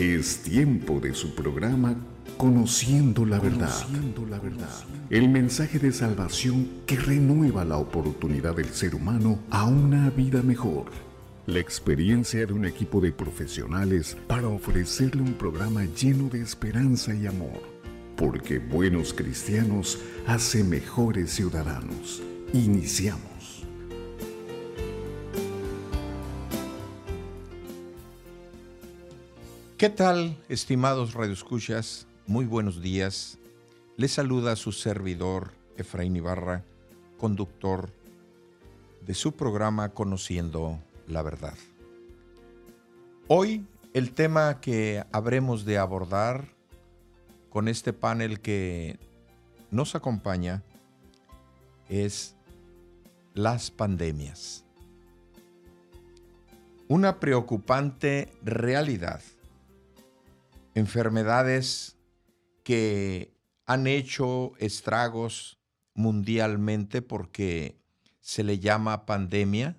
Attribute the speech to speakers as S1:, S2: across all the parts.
S1: Es tiempo de su programa Conociendo la verdad. El mensaje de salvación que renueva la oportunidad del ser humano a una vida mejor. La experiencia de un equipo de profesionales para ofrecerle un programa lleno de esperanza y amor. Porque buenos cristianos hacen mejores ciudadanos. Iniciamos.
S2: ¿Qué tal, estimados radioescuchas? Muy buenos días. Les saluda su servidor Efraín Ibarra, conductor de su programa Conociendo la Verdad. Hoy el tema que habremos de abordar con este panel que nos acompaña es las pandemias. Una preocupante realidad enfermedades que han hecho estragos mundialmente porque se le llama pandemia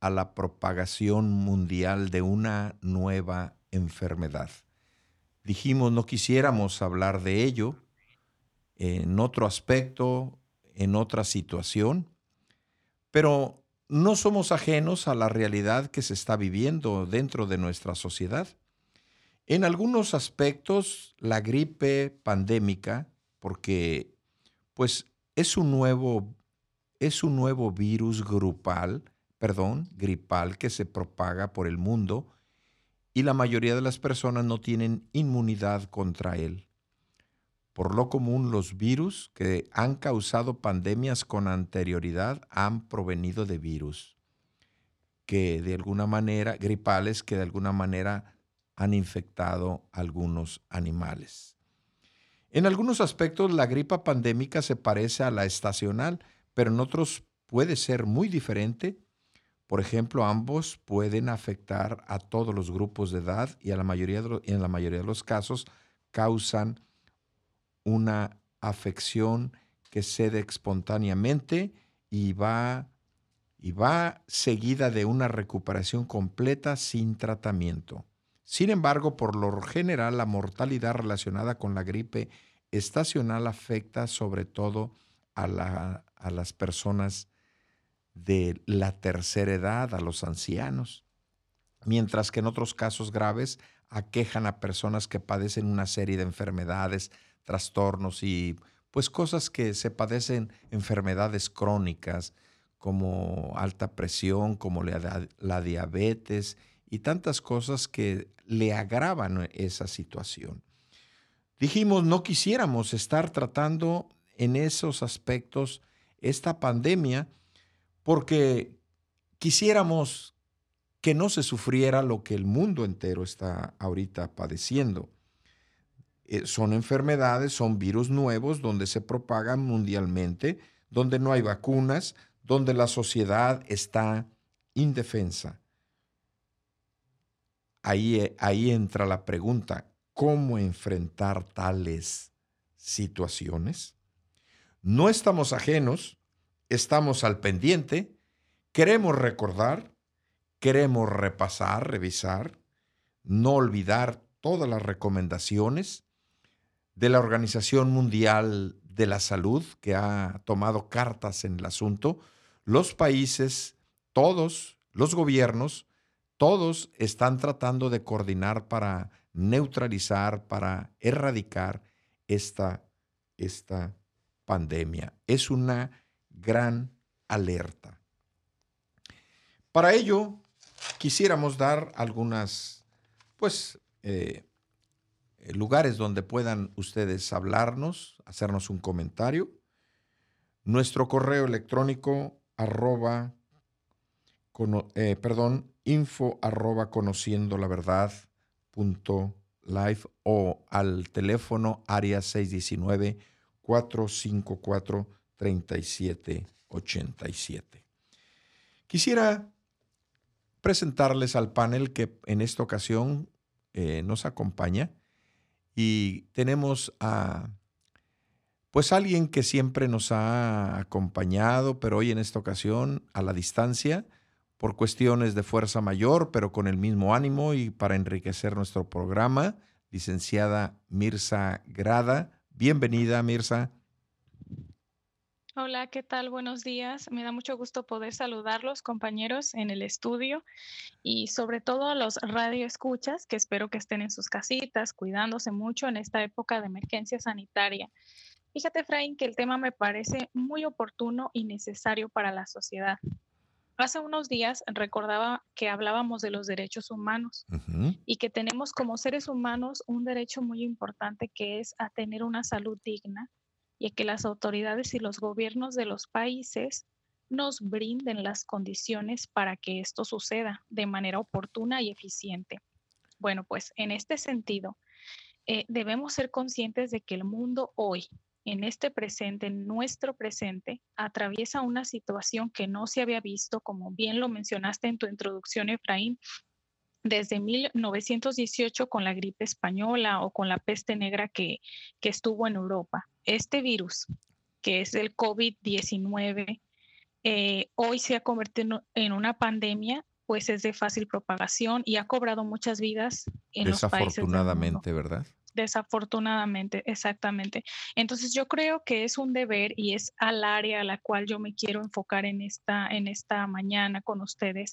S2: a la propagación mundial de una nueva enfermedad. Dijimos no quisiéramos hablar de ello en otro aspecto, en otra situación, pero no somos ajenos a la realidad que se está viviendo dentro de nuestra sociedad. En algunos aspectos, la gripe pandémica, porque pues es un nuevo, es un nuevo virus grupal, perdón, gripal que se propaga por el mundo y la mayoría de las personas no tienen inmunidad contra él. Por lo común, los virus que han causado pandemias con anterioridad han provenido de virus que de alguna manera, gripales que de alguna manera han infectado algunos animales. En algunos aspectos la gripa pandémica se parece a la estacional, pero en otros puede ser muy diferente. Por ejemplo, ambos pueden afectar a todos los grupos de edad y a la mayoría en la mayoría de los casos causan una afección que cede espontáneamente y va, y va seguida de una recuperación completa sin tratamiento. Sin embargo, por lo general, la mortalidad relacionada con la gripe estacional afecta sobre todo a, las personas de la tercera edad, a los ancianos, mientras que en otros casos graves aquejan a personas que padecen una serie de enfermedades, trastornos y pues cosas que se padecen enfermedades crónicas como alta presión, como la, diabetes y tantas cosas que le agravan esa situación. Dijimos, no quisiéramos estar tratando en esos aspectos esta pandemia porque quisiéramos que no se sufriera lo que el mundo entero está ahorita padeciendo. Eh, son enfermedades, son virus nuevos donde se propagan mundialmente, donde no hay vacunas, donde la sociedad está indefensa. Ahí, ahí entra la pregunta, ¿cómo enfrentar tales situaciones? No estamos ajenos, estamos al pendiente, queremos recordar, queremos repasar, revisar, no olvidar todas las recomendaciones de la Organización Mundial de la Salud, que ha tomado cartas en el asunto, los países, todos los gobiernos, todos están tratando de coordinar para neutralizar, para erradicar esta, esta pandemia. Es una gran alerta. Para ello, quisiéramos dar algunas, pues, eh, lugares donde puedan ustedes hablarnos, hacernos un comentario. Nuestro correo electrónico arroba, eh, perdón, info arroba conociendo la verdad punto live o al teléfono área 619 454 3787. Quisiera presentarles al panel que en esta ocasión eh, nos acompaña y tenemos a pues alguien que siempre nos ha acompañado, pero hoy en esta ocasión a la distancia, por cuestiones de fuerza mayor, pero con el mismo ánimo y para enriquecer nuestro programa, licenciada Mirza Grada. Bienvenida, Mirza.
S3: Hola, ¿qué tal? Buenos días. Me da mucho gusto poder saludarlos, compañeros, en el estudio y sobre todo a los radioescuchas, que espero que estén en sus casitas, cuidándose mucho en esta época de emergencia sanitaria. Fíjate, Efraín, que el tema me parece muy oportuno y necesario para la sociedad. Hace unos días recordaba que hablábamos de los derechos humanos y que tenemos como seres humanos un derecho muy importante que es a tener una salud digna y que las autoridades y los gobiernos de los países nos brinden las condiciones para que esto suceda de manera oportuna y eficiente. Bueno, pues en este sentido, eh, debemos ser conscientes de que el mundo hoy, en este presente, en nuestro presente, atraviesa una situación que no se había visto, como bien lo mencionaste en tu introducción, Efraín, desde 1918 con la gripe española o con la peste negra que, que estuvo en Europa. Este virus, que es el COVID-19, eh, hoy se ha convertido en una pandemia, pues es de fácil propagación y ha cobrado muchas vidas en los países.
S2: Desafortunadamente, ¿verdad?
S3: Desafortunadamente, exactamente. Entonces yo creo que es un deber y es al área a la cual yo me quiero enfocar en esta, en esta mañana con ustedes,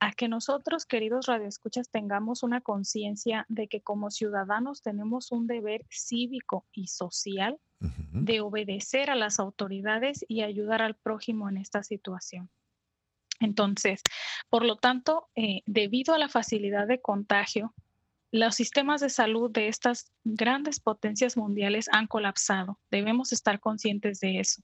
S3: a que nosotros, queridos radioescuchas, tengamos una conciencia de que como ciudadanos tenemos un deber cívico y social de obedecer a las autoridades y ayudar al prójimo en esta situación. Entonces, por lo tanto, eh, debido a la facilidad de contagio, los sistemas de salud de estas grandes potencias mundiales han colapsado. Debemos estar conscientes de eso.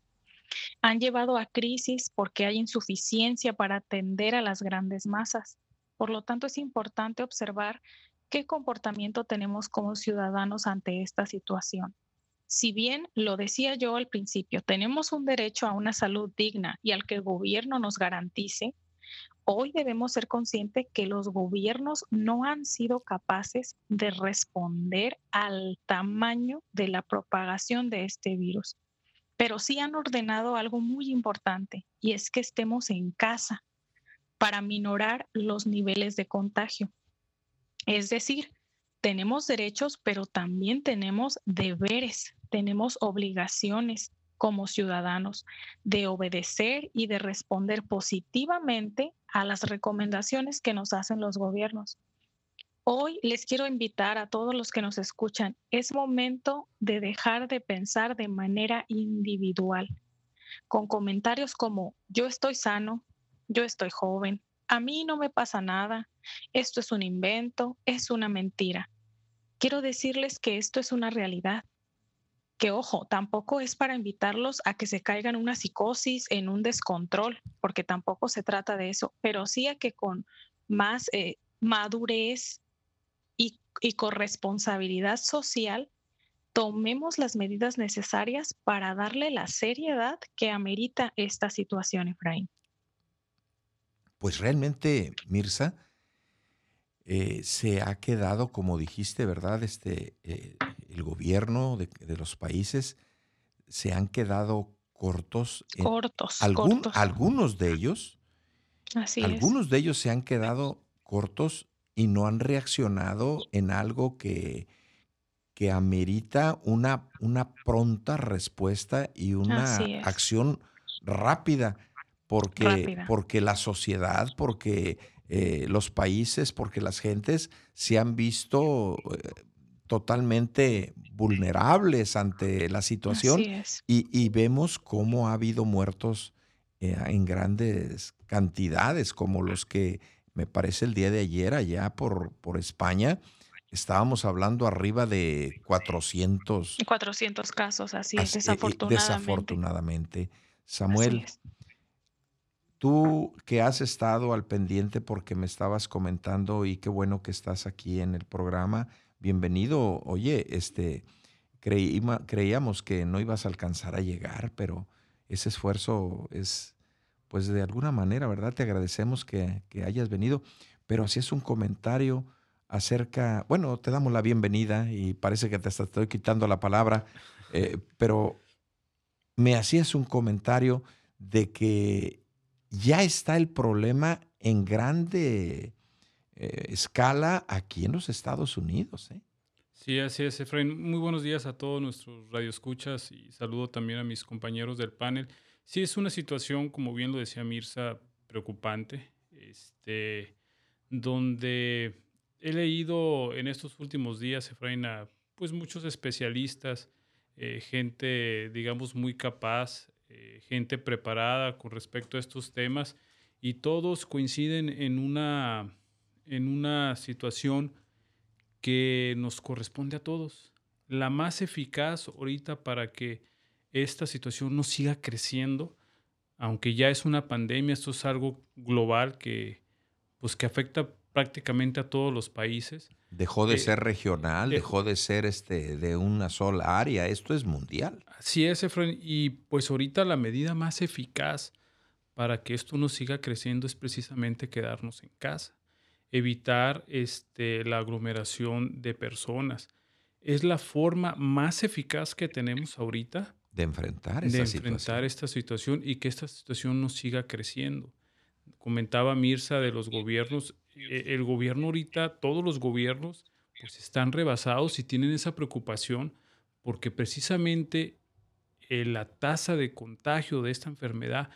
S3: Han llevado a crisis porque hay insuficiencia para atender a las grandes masas. Por lo tanto, es importante observar qué comportamiento tenemos como ciudadanos ante esta situación. Si bien lo decía yo al principio, tenemos un derecho a una salud digna y al que el gobierno nos garantice, hoy debemos ser conscientes que los gobiernos no han sido capaces de responder al tamaño de la propagación de este virus, pero sí han ordenado algo muy importante y es que estemos en casa para minorar los niveles de contagio. Es decir, tenemos derechos, pero también tenemos deberes, tenemos obligaciones como ciudadanos de obedecer y de responder positivamente a las recomendaciones que nos hacen los gobiernos. Hoy les quiero invitar a todos los que nos escuchan, es momento de dejar de pensar de manera individual, con comentarios como yo estoy sano, yo estoy joven, a mí no me pasa nada, esto es un invento, es una mentira. Quiero decirles que esto es una realidad que ojo, tampoco es para invitarlos a que se caigan una psicosis, en un descontrol, porque tampoco se trata de eso, pero sí a que con más eh, madurez y, y con responsabilidad social tomemos las medidas necesarias para darle la seriedad que amerita esta situación, Efraín.
S2: Pues realmente, Mirza, eh, se ha quedado, como dijiste, ¿verdad? Este, eh, el gobierno de, los países se han quedado cortos.
S3: cortos,
S2: Algunos de ellos, algunos de ellos se han quedado cortos y no han reaccionado en algo que, que amerita una, una pronta respuesta y una acción rápida, porque, porque la sociedad, porque eh, los países, porque las gentes se han visto eh, totalmente vulnerables ante la situación y, vemos cómo ha habido muertos eh, en grandes cantidades, como los que me parece el día de ayer allá por, por España. Estábamos hablando arriba de 400.
S3: 400 casos, así es, desafortunadamente.
S2: Desafortunadamente. Samuel, tú que has estado al pendiente porque me estabas comentando y qué bueno que estás aquí en el programa, bienvenido. Oye, este, creíamos que no ibas a alcanzar a llegar, pero ese esfuerzo es, pues de alguna manera, ¿verdad? Te agradecemos que, hayas venido, pero así es un comentario acerca, bueno, te damos la bienvenida y parece que te estoy quitando la palabra, eh, pero me hacías un comentario de que ya está el problema en grande eh, escala aquí en los Estados Unidos. ¿eh?
S4: Sí, así es, Efraín. Muy buenos días a todos nuestros radioescuchas y saludo también a mis compañeros del panel. Sí, es una situación, como bien lo decía Mirza, preocupante, este, donde he leído en estos últimos días, Efraín, a pues, muchos especialistas, eh, gente, digamos, muy capaz, gente preparada con respecto a estos temas, y todos coinciden en una en una situación que nos corresponde a todos. La más eficaz ahorita para que esta situación no siga creciendo, aunque ya es una pandemia, esto es algo global que, pues, que afecta prácticamente a todos los países.
S2: Dejó de eh, ser regional, dejó de ser este, de una sola área, esto es mundial.
S4: Así es, Efraín, y pues ahorita la medida más eficaz para que esto no siga creciendo es precisamente quedarnos en casa evitar este, la aglomeración de personas. Es la forma más eficaz que tenemos ahorita
S2: de enfrentar,
S4: de enfrentar esta situación y que esta situación no siga creciendo. Comentaba Mirza de los gobiernos, e, el gobierno ahorita, todos los gobiernos, pues están rebasados y tienen esa preocupación porque precisamente eh, la tasa de contagio de esta enfermedad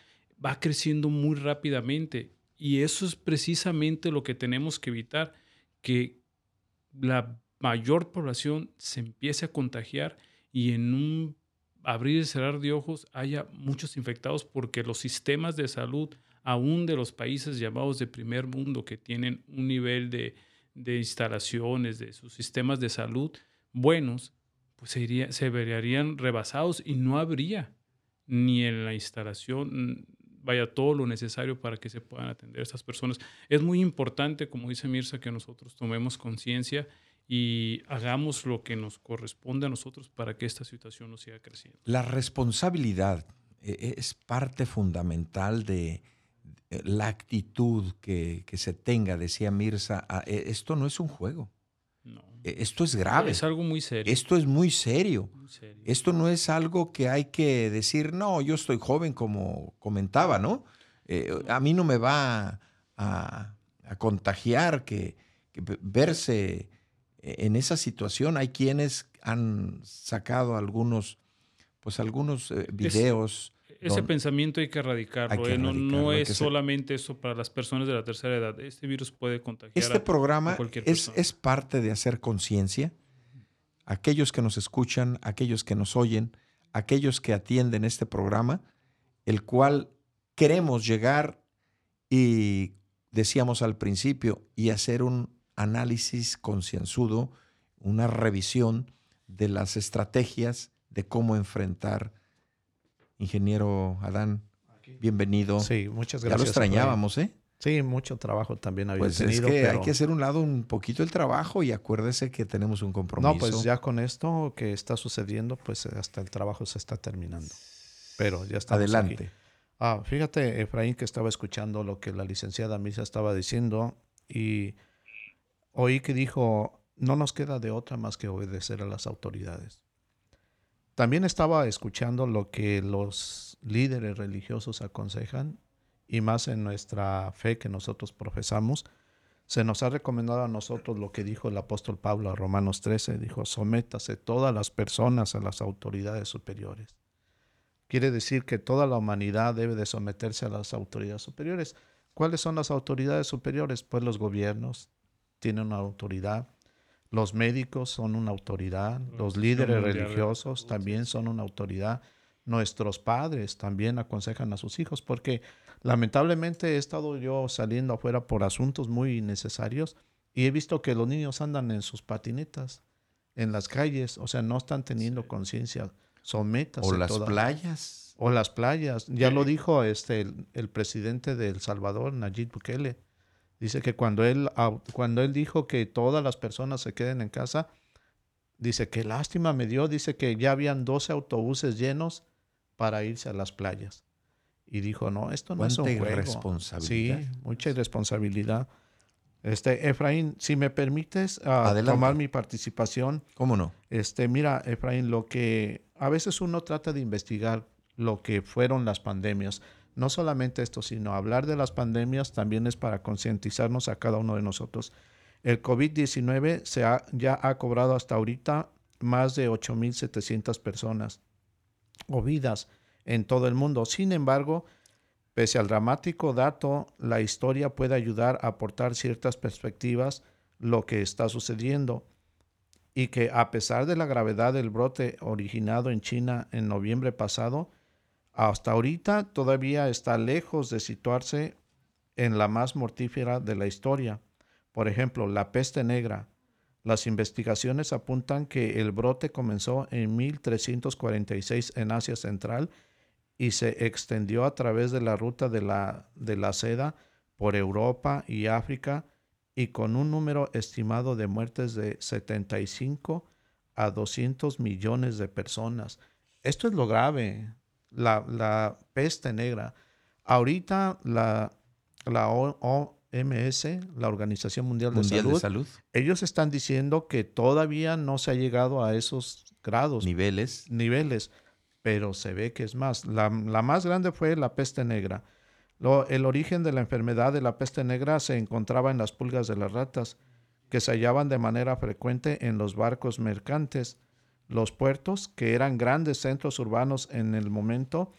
S4: va creciendo muy rápidamente y eso es precisamente lo que tenemos que evitar, que la mayor población se empiece a contagiar y en un abrir y cerrar de ojos haya muchos infectados porque los sistemas de salud, aún de los países llamados de primer mundo, que tienen un nivel de, instalaciones, de sus sistemas de salud buenos, pues se, se verían rebasados y no habría ni en la instalación vaya todo lo necesario para que se puedan atender a estas personas. Es muy importante, como dice Mirza, que nosotros tomemos conciencia y hagamos lo que nos corresponde a nosotros para que esta situación no siga creciendo.
S2: La responsabilidad eh, es parte fundamental de la actitud que, que se tenga, decía Mirza. Ah, e, esto no es un juego. E, esto es grave.
S4: Es algo muy serio.
S2: Esto es muy serio. Esto no es algo que hay que decir, no, yo estoy joven, como comentaba, ¿no? Eh, a mí no me va a, contagiar que, verse en esa situación. Hay quienes han sacado algunos, pues algunos eh, videos.
S4: Ese pensamiento hay que erradicarlo. ¿eh? no, es solamente eso para las personas de la tercera edad. Este virus puede contagiar
S2: este programa es, es, parte de hacer conciencia. Aquellos que nos escuchan, aquellos que nos oyen, aquellos que atienden este programa, el cual queremos llegar y decíamos al principio, y hacer un análisis concienzudo, una revisión de las estrategias de cómo enfrentar Ingeniero Adán, bienvenido.
S5: Sí, muchas gracias.
S2: Ya lo extrañábamos, ¿eh?
S5: Sí, mucho trabajo también había
S2: pues
S5: tenido.
S2: Es que hay que hacer un lado un poquito el trabajo y acuérdese que tenemos un compromiso.
S5: No, pues ya con esto que está sucediendo, pues hasta el trabajo se está terminando. Pero ya está.
S2: Adelante.
S5: Ah, fíjate, Efraín, que estaba escuchando lo que la licenciada Misa estaba diciendo y oí que dijo, no nos queda de otra más que obedecer a las autoridades. También estaba escuchando lo que los líderes religiosos aconsejan y más en nuestra fe que nosotros profesamos. Se nos ha recomendado a nosotros lo que dijo el apóstol Pablo a Romanos 13, dijo, sométase todas las personas a las autoridades superiores. Quiere decir que toda la humanidad debe de someterse a las autoridades superiores. ¿Cuáles son las autoridades superiores? Pues los gobiernos tienen una autoridad, los médicos son una autoridad, los líderes religiosos también son una autoridad, nuestros padres también aconsejan a sus hijos, porque lamentablemente he estado yo saliendo afuera por asuntos muy necesarios y he visto que los niños andan en sus patinetas en las calles, o sea, no están teniendo conciencia. Sométase.
S2: O las playas.
S5: O las playas. Ya lo dijo este, el, el presidente de El Salvador, Nayib Bukele Dice que cuando él, cuando él dijo que todas las personas se queden en casa, dice que lástima me dio, dice que ya habían 12 autobuses llenos para irse a las playas. Y dijo, no, esto no es un juego.
S2: irresponsabilidad.
S5: Sí, mucha irresponsabilidad. Este, Efraín, si me permites uh, tomar mi participación.
S2: ¿Cómo no?
S5: Este, mira, Efraín, lo que a veces uno trata de investigar lo que fueron las pandemias. No solamente esto, sino hablar de las pandemias también es para concientizarnos a cada uno de nosotros. El COVID-19 se ya ha cobrado hasta ahorita más de 8.700 personas o vidas en todo el mundo. Sin embargo, pese al dramático dato, la historia puede ayudar a aportar ciertas perspectivas lo que está sucediendo y que a pesar de la gravedad del brote originado en China en noviembre pasado, hasta ahorita todavía está lejos de situarse en la más mortífera de la historia. Por ejemplo, la peste negra. Las investigaciones apuntan que el brote comenzó en 1346 en Asia Central y se extendió a través de la ruta de la, de la seda por Europa y África y con un número estimado de muertes de 75 a 200 millones de personas. Esto es lo grave, la, peste negra. Ahorita la, la OMS, la Organización Mundial, de, Salud, de, Salud, ellos están diciendo que todavía no se ha llegado a esos grados.
S2: Niveles.
S5: Niveles, pero se ve que es más. La, la más grande fue la peste negra el origen de la enfermedad de la peste negra se encontraba en las pulgas de las ratas, que se hallaban de manera frecuente en los barcos mercantes. Los puertos, que eran grandes centros urbanos en el momento,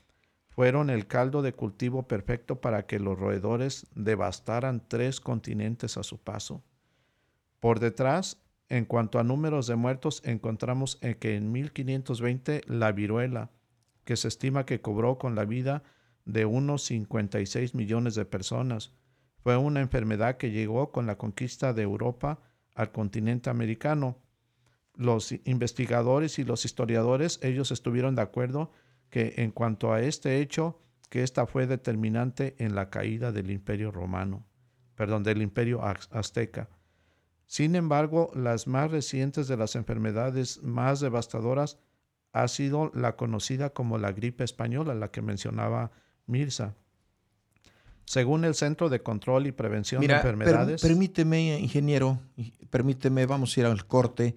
S5: fueron el caldo de cultivo perfecto para que los roedores devastaran tres continentes a su paso. Por detrás, en cuanto a números de muertos, encontramos que en 1520 la viruela, que se estima que cobró con la vida de unos 56 millones de personas. Fue una enfermedad que llegó con la conquista de Europa al continente americano. Los investigadores y los historiadores, ellos estuvieron de acuerdo que en cuanto a este hecho, que esta fue determinante en la caída del imperio romano, perdón, del imperio azteca. Sin embargo, las más recientes de las enfermedades más devastadoras ha sido la conocida como la gripe española, la que mencionaba Mirza. Según el Centro de Control y Prevención de Enfermedades.
S2: permíteme, ingeniero, permíteme, vamos a ir al corte.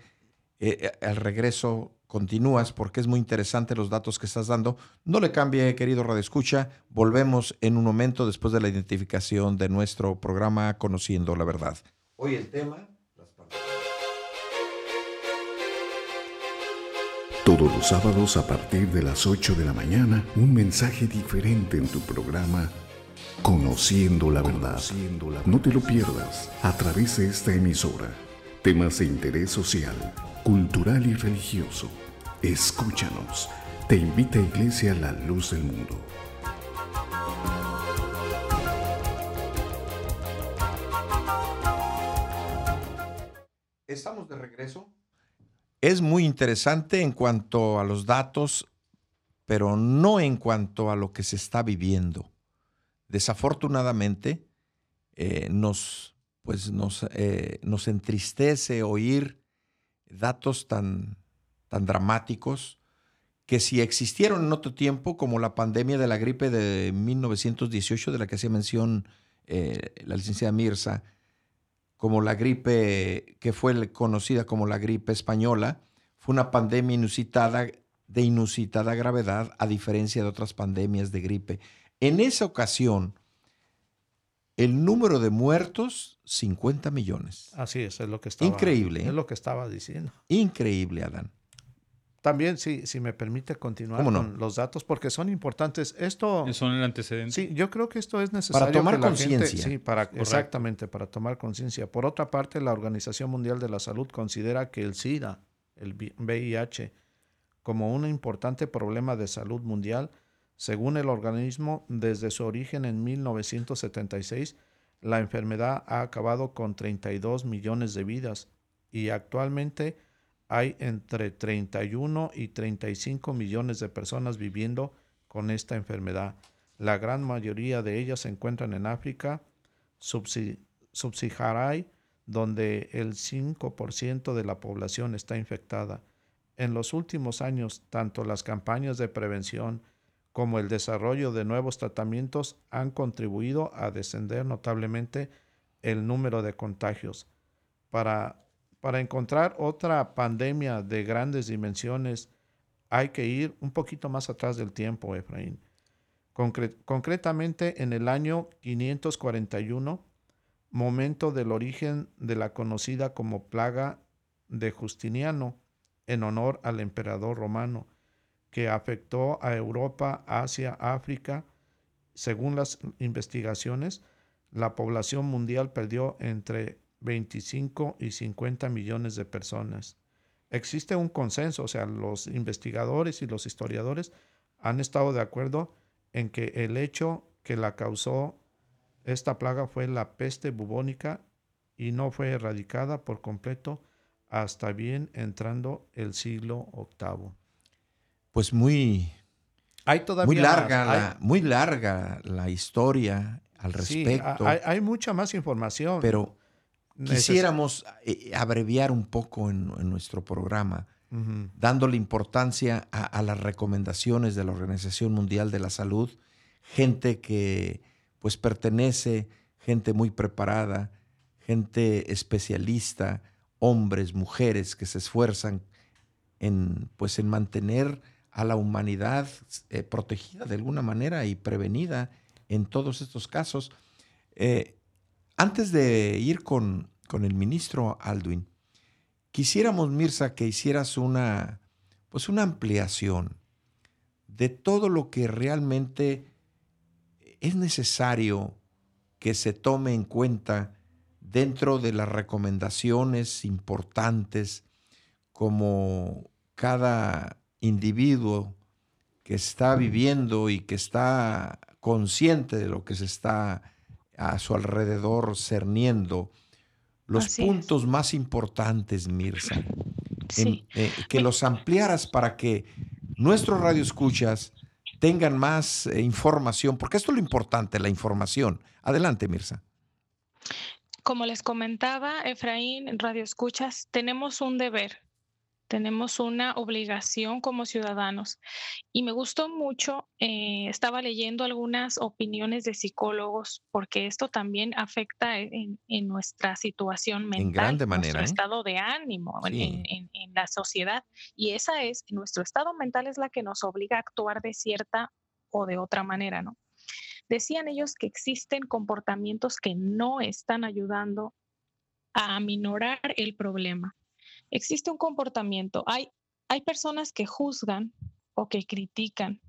S2: Eh, eh, al regreso continúas porque es muy interesante los datos que estás dando. No le cambie, querido Radio Escucha. Volvemos en un momento después de la identificación de nuestro programa Conociendo la Verdad. Hoy el tema.
S1: Todos los sábados a partir de las 8 de la mañana, un mensaje diferente en tu programa Conociendo la verdad. No te lo pierdas a través de esta emisora. Temas de interés social, cultural y religioso. Escúchanos. Te invita a Iglesia La Luz del Mundo.
S2: Estamos de regreso es muy interesante en cuanto a los datos, pero no en cuanto a lo que se está viviendo. Desafortunadamente, eh, nos, pues nos, eh, nos, entristece oír datos tan, tan dramáticos que si existieron en otro tiempo, como la pandemia de la gripe de 1918, de la que hacía mención eh, la licenciada Mirza, como la gripe que fue conocida como la gripe española, fue una pandemia inusitada de inusitada gravedad a diferencia de otras pandemias de gripe. En esa ocasión, el número de muertos, 50 millones.
S5: Así es, es lo que estaba.
S2: Increíble.
S5: Es lo que estaba diciendo.
S2: Increíble, Adán.
S5: También, sí, si me permite continuar con los datos, porque son importantes. Esto.
S4: Son el antecedente.
S5: Sí, yo creo que esto es necesario.
S2: Para tomar conciencia.
S5: Sí, para, exactamente, para tomar conciencia. Por otra parte, la Organización Mundial de la Salud considera que el SIDA, el VIH, como un importante problema de salud mundial. Según el organismo, desde su origen en 1976, la enfermedad ha acabado con 32 millones de vidas y actualmente hay entre 31 y 35 millones de personas viviendo con esta enfermedad. La gran mayoría de ellas se encuentran en África subsahariana, donde el 5% de la población está infectada. En los últimos años, tanto las campañas de prevención como el desarrollo de nuevos tratamientos han contribuido a descender notablemente el número de contagios. Para para encontrar otra pandemia de grandes dimensiones, hay que ir un poquito más atrás del tiempo, Efraín. concretamente en el año 541, momento del origen de la conocida como plaga de Justiniano, en honor al emperador romano, que afectó a Europa, Asia, África. Según las investigaciones, la población mundial perdió entre 25 y 50 millones de personas. Existe un consenso, o sea, los investigadores y los historiadores han estado de acuerdo en que el hecho que la causó esta plaga fue la peste bubónica y no fue erradicada por completo hasta bien entrando el siglo VIII.
S2: Pues muy,
S5: hay todavía
S2: muy larga, la, muy larga la historia al respecto.
S5: hay, mucha más información.
S2: Pero quisiéramos eh, abreviar un poco en, nuestro programa, dándole importancia a, las recomendaciones de la Organización Mundial de la Salud, gente que pues pertenece, gente muy preparada, gente especialista, hombres, mujeres que se esfuerzan en, pues, en mantener a la humanidad eh, protegida de alguna manera y prevenida en todos estos casos. Eh, antes de ir con, con, el ministro Aldwin, quisiéramos, Mirza, que hicieras una, pues una ampliación de todo lo que realmente es necesario que se tome en cuenta dentro de las recomendaciones importantes como cada individuo que está viviendo y que está consciente de lo que se está a su alrededor cerniendo, los puntos más importantes, Mirza, eh, que los ampliaras para que nuestros radioescuchas tengan más eh, información, porque esto es lo importante, la información. Adelante, Mirza.
S3: Como les comentaba, Efraín, Radio Escuchas, tenemos un deber, tenemos una obligación como ciudadanos. Y me gustó mucho, eh, estaba leyendo algunas opiniones de psicólogos, porque esto también afecta en, nuestra situación mental, en
S2: grande manera,
S3: nuestro ¿eh? estado de ánimo en, en la sociedad. Y esa es, nuestro estado mental es la que nos obliga a actuar de cierta o de otra manera, ¿no? Decían ellos que existen comportamientos que no están ayudando a aminorar el problema. Existe un comportamiento, hay, hay personas que juzgan o que critican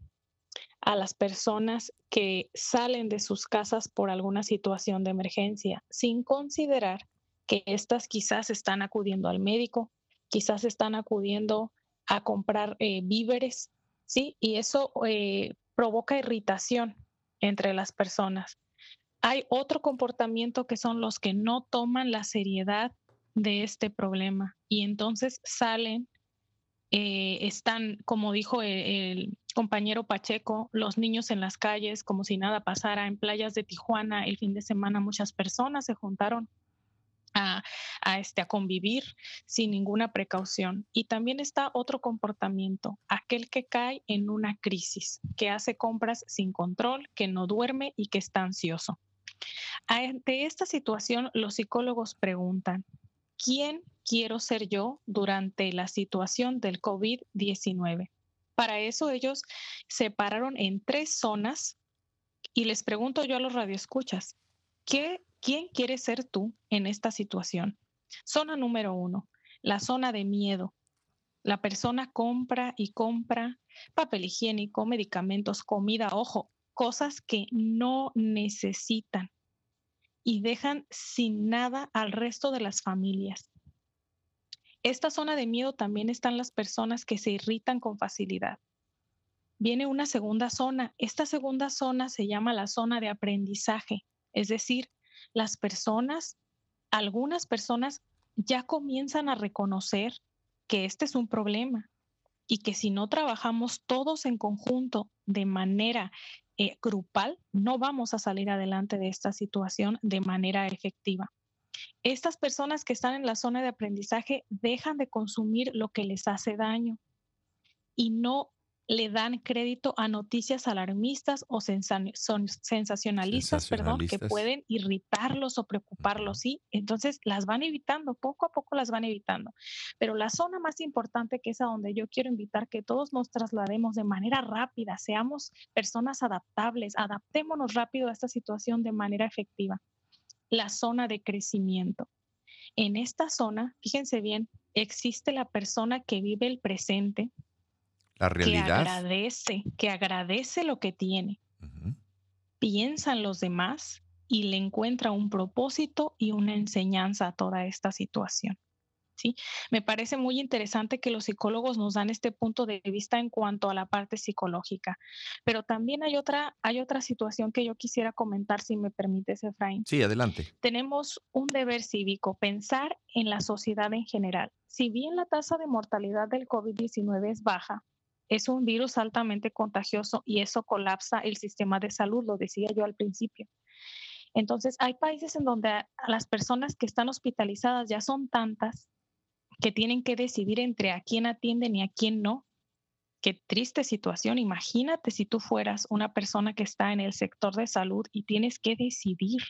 S3: a las personas que salen de sus casas por alguna situación de emergencia, sin considerar que éstas quizás están acudiendo al médico, quizás están acudiendo a comprar eh, víveres, ¿sí? Y eso eh, provoca irritación entre las personas. Hay otro comportamiento que son los que no toman la seriedad de este problema y entonces salen, eh, están, como dijo el, compañero Pacheco, los niños en las calles como si nada pasara. En playas de Tijuana el fin de semana muchas personas se juntaron a, este, a convivir sin ninguna precaución. Y también está otro comportamiento, aquel que cae en una crisis, que hace compras sin control, que no duerme y que está ansioso. Ante esta situación, los psicólogos preguntan, ¿quién quiero ser yo durante la situación del COVID-19? Para eso ellos separaron en tres zonas y les pregunto yo a los radioescuchas, ¿qué ¿Quién quieres ser tú en esta situación? Zona número uno, la zona de miedo. La persona compra y compra papel higiénico, medicamentos, comida, ojo, cosas que no necesitan y dejan sin nada al resto de las familias. Esta zona de miedo también están las personas que se irritan con facilidad. Viene una segunda zona. Esta segunda zona se llama la zona de aprendizaje, es decir, las personas, algunas personas ya comienzan a reconocer que este es un problema y que si no trabajamos todos en conjunto de manera eh, grupal, no vamos a salir adelante de esta situación de manera efectiva. Estas personas que están en la zona de aprendizaje dejan de consumir lo que les hace daño y no le dan crédito a noticias alarmistas o sensacionalistas, perdón, que pueden irritarlos o preocuparlos, ¿sí? Entonces las van evitando, poco a poco las van evitando. Pero la zona más importante que es a donde yo quiero invitar que todos nos traslademos de manera rápida, seamos personas adaptables, adaptémonos rápido a esta situación de manera efectiva. La zona de crecimiento. En esta zona, fíjense bien, existe la persona que vive el presente,
S2: la realidad.
S3: Que agradece, que agradece lo que tiene. Piensa en los demás y le encuentra un propósito y una enseñanza a toda esta situación. ¿Sí? Me parece muy interesante que los psicólogos nos dan este punto de vista en cuanto a la parte psicológica, pero también hay otra, hay otra situación que yo quisiera comentar, si me permites, Efraín.
S2: Sí, adelante.
S3: Tenemos un deber cívico, pensar en la sociedad en general. Si bien la tasa de mortalidad del COVID-19 es baja, es un virus altamente contagioso y eso colapsa el sistema de salud, lo decía yo al principio. Entonces, hay países en donde las personas que están hospitalizadas ya son tantas que tienen que decidir entre a quién atienden y a quién no. Qué triste situación. Imagínate si tú fueras una persona que está en el sector de salud y tienes que decidir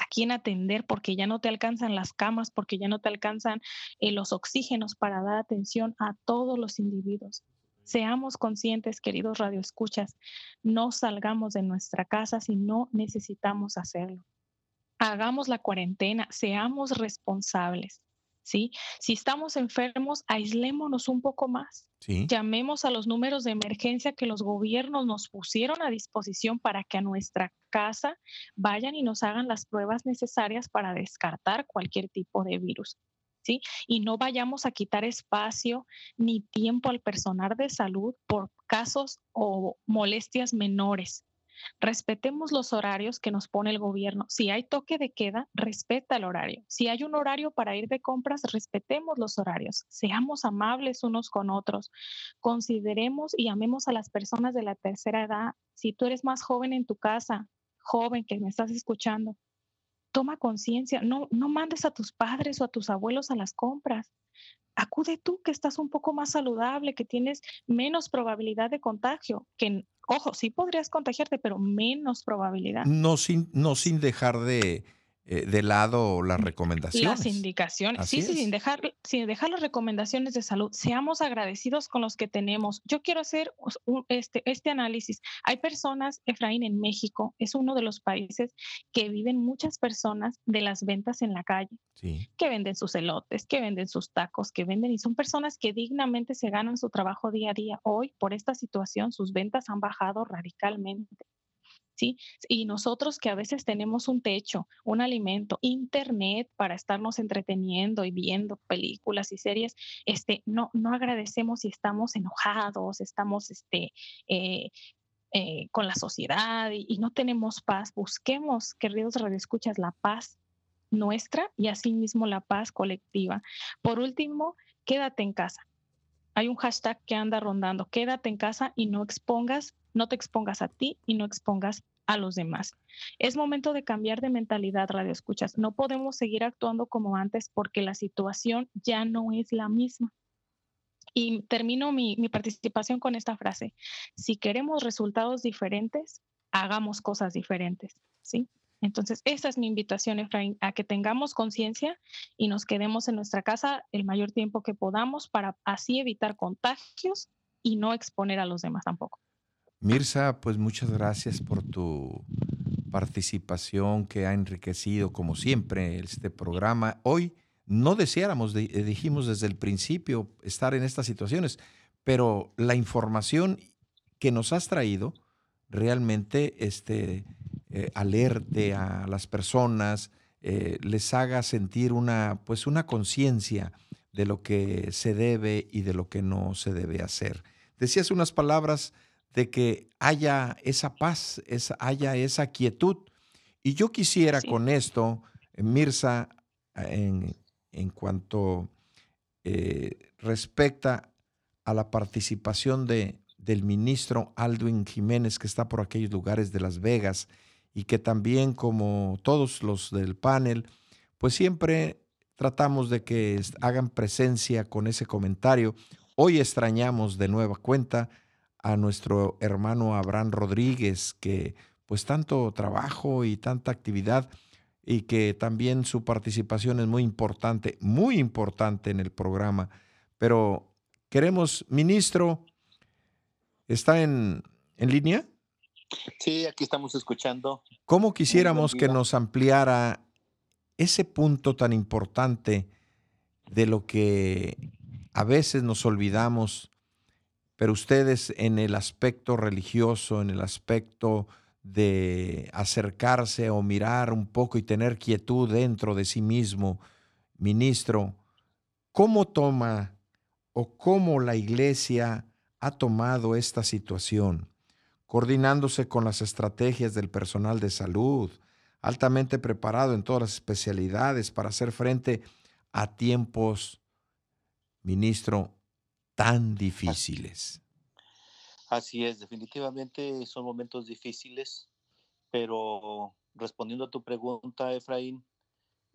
S3: a quién atender porque ya no te alcanzan las camas, porque ya no te alcanzan eh, los oxígenos para dar atención a todos los individuos. Seamos conscientes, queridos radioescuchas, no salgamos de nuestra casa si no necesitamos hacerlo. Hagamos la cuarentena, seamos responsables. ¿Sí? Si estamos enfermos, aislémonos un poco más. Llamemos a los números de emergencia que los gobiernos nos pusieron a disposición para que a nuestra casa vayan y nos hagan las pruebas necesarias para descartar cualquier tipo de virus. Y no vayamos a quitar espacio ni tiempo al personal de salud por casos o molestias menores. Respetemos los horarios que nos pone el gobierno. Si hay toque de queda, respeta el horario. Si hay un horario para ir de compras, respetemos los horarios. Seamos amables unos con otros. Consideremos y amemos a las personas de la tercera edad. Si tú eres más joven en tu casa, joven que me estás escuchando, toma conciencia, no, no mandes a tus padres o a tus abuelos a las compras. Acude tú que estás un poco más saludable, que tienes menos probabilidad de contagio, que, ojo, sí podrías contagiarte, pero menos probabilidad.
S2: No sin, no sin dejar de, eh, de lado las recomendaciones.
S3: Las indicaciones, sí, sí, sin dejar, sin dejar las recomendaciones de salud. Seamos agradecidos con los que tenemos. Yo quiero hacer este, este análisis. Hay personas, Efraín, en México, es uno de los países que viven muchas personas de las ventas en la calle, que venden sus elotes, que venden sus tacos, que venden, y son personas que dignamente se ganan su trabajo día a día. Hoy, por esta situación, sus ventas han bajado radicalmente. Y nosotros que a veces tenemos un techo, un alimento, internet para estarnos entreteniendo y viendo películas y series, este, no, no agradecemos si estamos enojados, estamos este, eh, eh, con la sociedad y, y, no tenemos paz. Busquemos, queridos radioescuchas, la paz nuestra y asimismo la paz colectiva. Por último, quédate en casa. Hay un hashtag que anda rondando, quédate en casa y no expongas no te expongas a ti y no expongas a los demás. Es momento de cambiar de mentalidad, radio escuchas. No podemos seguir actuando como antes porque la situación ya no es la misma. Y termino mi, participación con esta frase. Si queremos resultados diferentes, hagamos cosas diferentes. ¿sí? Entonces, esa es mi invitación, Efraín, a que tengamos conciencia y nos quedemos en nuestra casa el mayor tiempo que podamos para así evitar contagios y no exponer a los demás tampoco.
S2: Mirza, pues muchas gracias por tu participación que ha enriquecido, como siempre, este programa. Hoy no deseáramos, eh, dijimos desde el principio, estar en estas situaciones, pero la información que nos has traído realmente este, eh, alerte a las personas, eh, les haga sentir una, pues una conciencia de lo que se debe y de lo que no se debe hacer. Decías unas palabras de que haya esa paz, esa, haya esa quietud. Y yo quisiera con esto, Mirza, en, cuanto eh, respecta a la participación de, del ministro Aldwin Jiménez, que está por aquellos lugares de Las Vegas, y que también, como todos los del panel, pues siempre tratamos de que hagan presencia con ese comentario. Hoy extrañamos de nueva cuenta a nuestro hermano Abraham Rodríguez, que pues tanto trabajo y tanta actividad y que también su participación es muy importante, muy importante en el programa. Pero queremos, ministro, ¿está en, en línea?
S6: Sí, aquí estamos escuchando.
S2: ¿Cómo quisiéramos que nos ampliara ese punto tan importante de lo que a veces nos olvidamos, pero ustedes en el aspecto religioso, en el aspecto de acercarse o mirar un poco y tener quietud dentro de sí mismo, ministro, ¿cómo toma o cómo la iglesia ha tomado esta situación? Coordinándose con las estrategias del personal de salud, altamente preparado en todas las especialidades para hacer frente a tiempos, ministro, tan difíciles.
S6: Así es, definitivamente son momentos difíciles, pero respondiendo a tu pregunta, Efraín,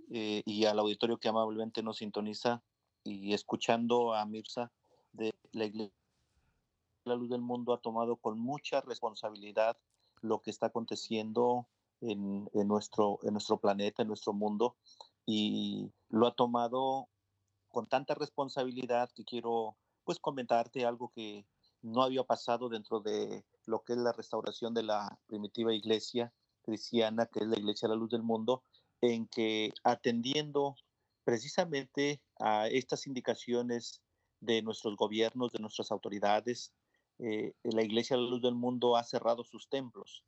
S6: eh, y al auditorio que amablemente nos sintoniza y escuchando a Mirza de la iglesia la luz del mundo ha tomado con mucha responsabilidad lo que está aconteciendo en, nuestro, en nuestro planeta, en nuestro mundo, y lo ha tomado con tanta responsabilidad que quiero pues comentarte algo que no había pasado dentro de lo que es la restauración de la primitiva iglesia cristiana, que es la iglesia de la luz del mundo, en que atendiendo precisamente a estas indicaciones de nuestros gobiernos, de nuestras autoridades, eh, la Iglesia de la Luz del Mundo ha cerrado sus templos,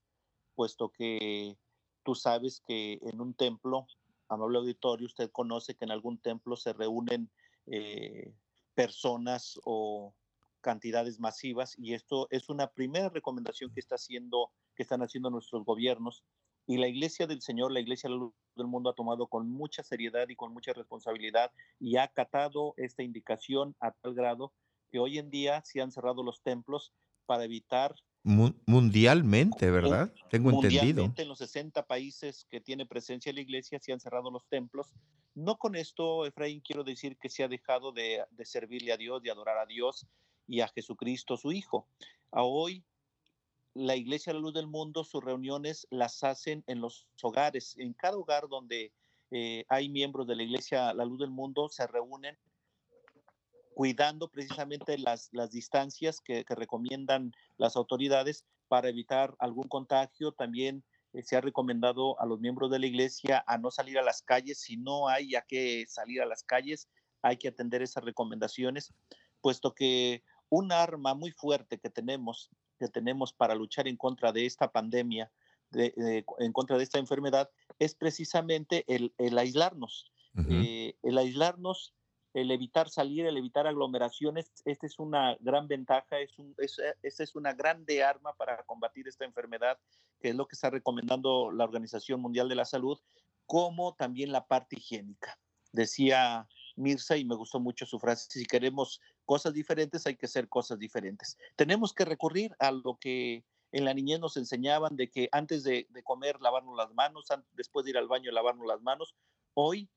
S6: puesto que tú sabes que en un templo, amable auditorio, usted conoce que en algún templo se reúnen eh, personas o cantidades masivas y esto es una primera recomendación que está haciendo que están haciendo nuestros gobiernos y la iglesia del Señor, la iglesia del mundo ha tomado con mucha seriedad y con mucha responsabilidad y ha acatado esta indicación a tal grado que hoy en día se han cerrado los templos para evitar...
S2: Mundialmente, ¿verdad? Tengo entendido.
S6: En los 60 países que tiene presencia la iglesia se han cerrado los templos. No con esto, Efraín, quiero decir que se ha dejado de, de servirle a Dios, de adorar a Dios y a Jesucristo, su Hijo. A hoy la Iglesia de la Luz del Mundo, sus reuniones las hacen en los hogares. En cada hogar donde eh, hay miembros de la Iglesia La Luz del Mundo, se reúnen cuidando precisamente las, las distancias que, recomiendan las autoridades para evitar algún contagio. También eh, se ha recomendado a los miembros de la iglesia a no salir a las calles. Si no hay ya que salir a las calles, hay que atender esas recomendaciones, puesto que un arma muy fuerte que tenemos, que tenemos para luchar en contra de esta pandemia, en contra de esta enfermedad, es precisamente el, aislarnos. Eh, el aislarnos el evitar salir, el evitar aglomeraciones, esta es una gran ventaja, es un, es, esta es una grande arma para combatir esta enfermedad, que es lo que está recomendando la Organización Mundial de la Salud, como también la parte higiénica. Decía Mirza, y me gustó mucho su frase, si queremos cosas diferentes, hay que hacer cosas diferentes. Tenemos que recurrir a lo que en la niñez nos enseñaban de que antes de, de comer lavarnos las manos, después de ir al baño lavarnos las manos. Hoy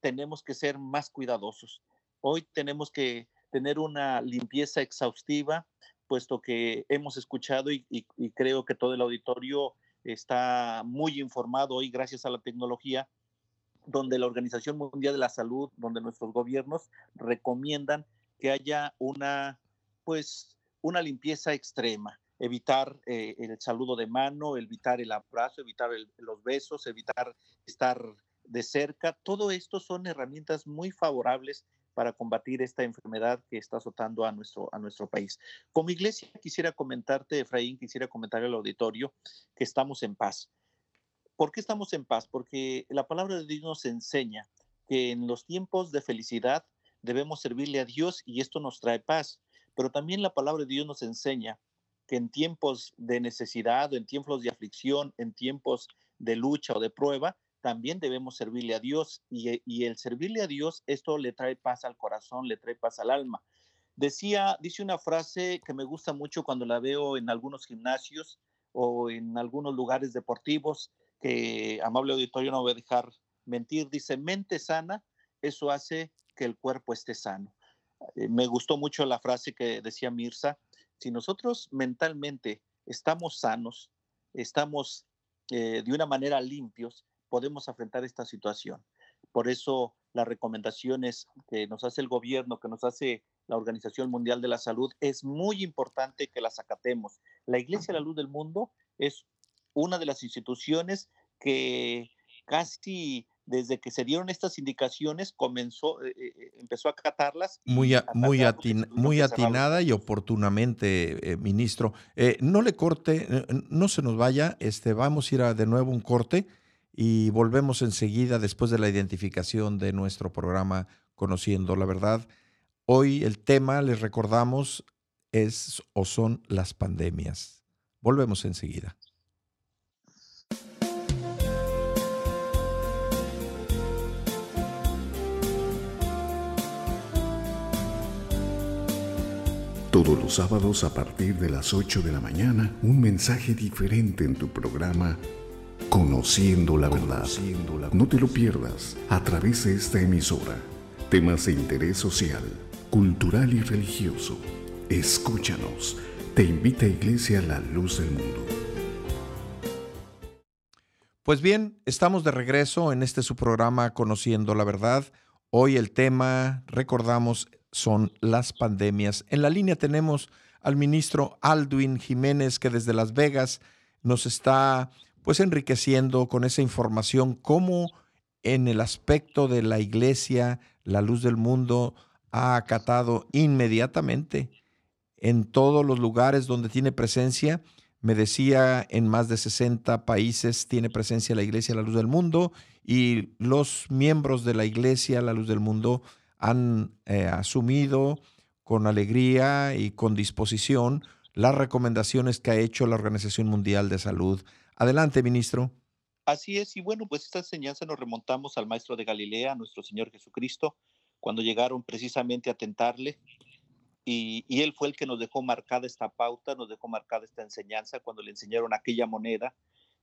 S6: tenemos que ser más cuidadosos. Hoy tenemos que tener una limpieza exhaustiva, puesto que hemos escuchado y, creo que todo el auditorio está muy informado hoy gracias a la tecnología, donde la Organización Mundial de la Salud, donde nuestros gobiernos recomiendan que haya una, pues, una limpieza extrema, evitar eh, el saludo de mano, evitar el abrazo, evitar los besos, evitar estar de cerca. Todo esto son herramientas muy favorables para combatir esta enfermedad que está azotando a nuestro, a nuestro país. Como iglesia, quisiera comentarte, Efraín, quisiera comentar al auditorio que estamos en paz. ¿Por qué estamos en paz? Porque la palabra de Dios nos enseña que en los tiempos de felicidad debemos servirle a Dios y esto nos trae paz. Pero también la palabra de Dios nos enseña que en tiempos de necesidad, en tiempos de aflicción, en tiempos de lucha o de prueba, también debemos servirle a Dios y, y, el servirle a Dios, esto le trae paz al corazón, le trae paz al alma. Decía, dice una frase que me gusta mucho cuando la veo en algunos gimnasios o en algunos lugares deportivos, que amable auditorio no voy a dejar mentir, dice, mente sana, eso hace que el cuerpo esté sano. Eh, me gustó mucho la frase que decía Mirza, Si nosotros mentalmente estamos sanos, estamos eh, de una manera limpios, podemos afrontar esta situación. Por eso las recomendaciones que nos hace el gobierno, que nos hace la Organización Mundial de la Salud, es muy importante que las acatemos. La Iglesia de la Luz del Mundo es una de las instituciones que casi desde que se dieron estas indicaciones comenzó, eh, eh, empezó a acatarlas.
S2: Muy, muy, muy atinada y oportunamente, ministro. no le corte, no se nos vaya, este, vamos a ir a de nuevo un corte y volvemos enseguida después de la identificación de nuestro programa Conociendo la Verdad. Hoy el tema, les recordamos, es o son las pandemias. Volvemos enseguida.
S1: Todos los sábados a partir de las 8 de la mañana, un mensaje diferente en tu programa Conociendo la verdad. No te lo pierdas a través de esta emisora. Temas de interés social, cultural y religioso. Escúchanos. Te invita a Iglesia La Luz del Mundo.
S2: Pues bien, estamos de regreso en este su programa Conociendo la Verdad. Hoy el tema, recordamos, son las pandemias. En la línea tenemos al ministro Aldwin Jiménez que desde Las Vegas nos está pues enriqueciendo con esa información cómo en el aspecto de la iglesia, la luz del mundo ha acatado inmediatamente en todos los lugares donde tiene presencia. Me decía, en más de 60 países tiene presencia la iglesia, la luz del mundo, y los miembros de la iglesia, la luz del mundo, han eh, asumido con alegría y con disposición las recomendaciones que ha hecho la Organización Mundial de Salud Adelante, ministro.
S6: Así es, y bueno, pues esta enseñanza nos remontamos al maestro de Galilea, nuestro Señor Jesucristo, cuando llegaron precisamente a tentarle, y, él fue el que nos dejó marcada esta pauta, nos dejó marcada esta enseñanza cuando le enseñaron aquella moneda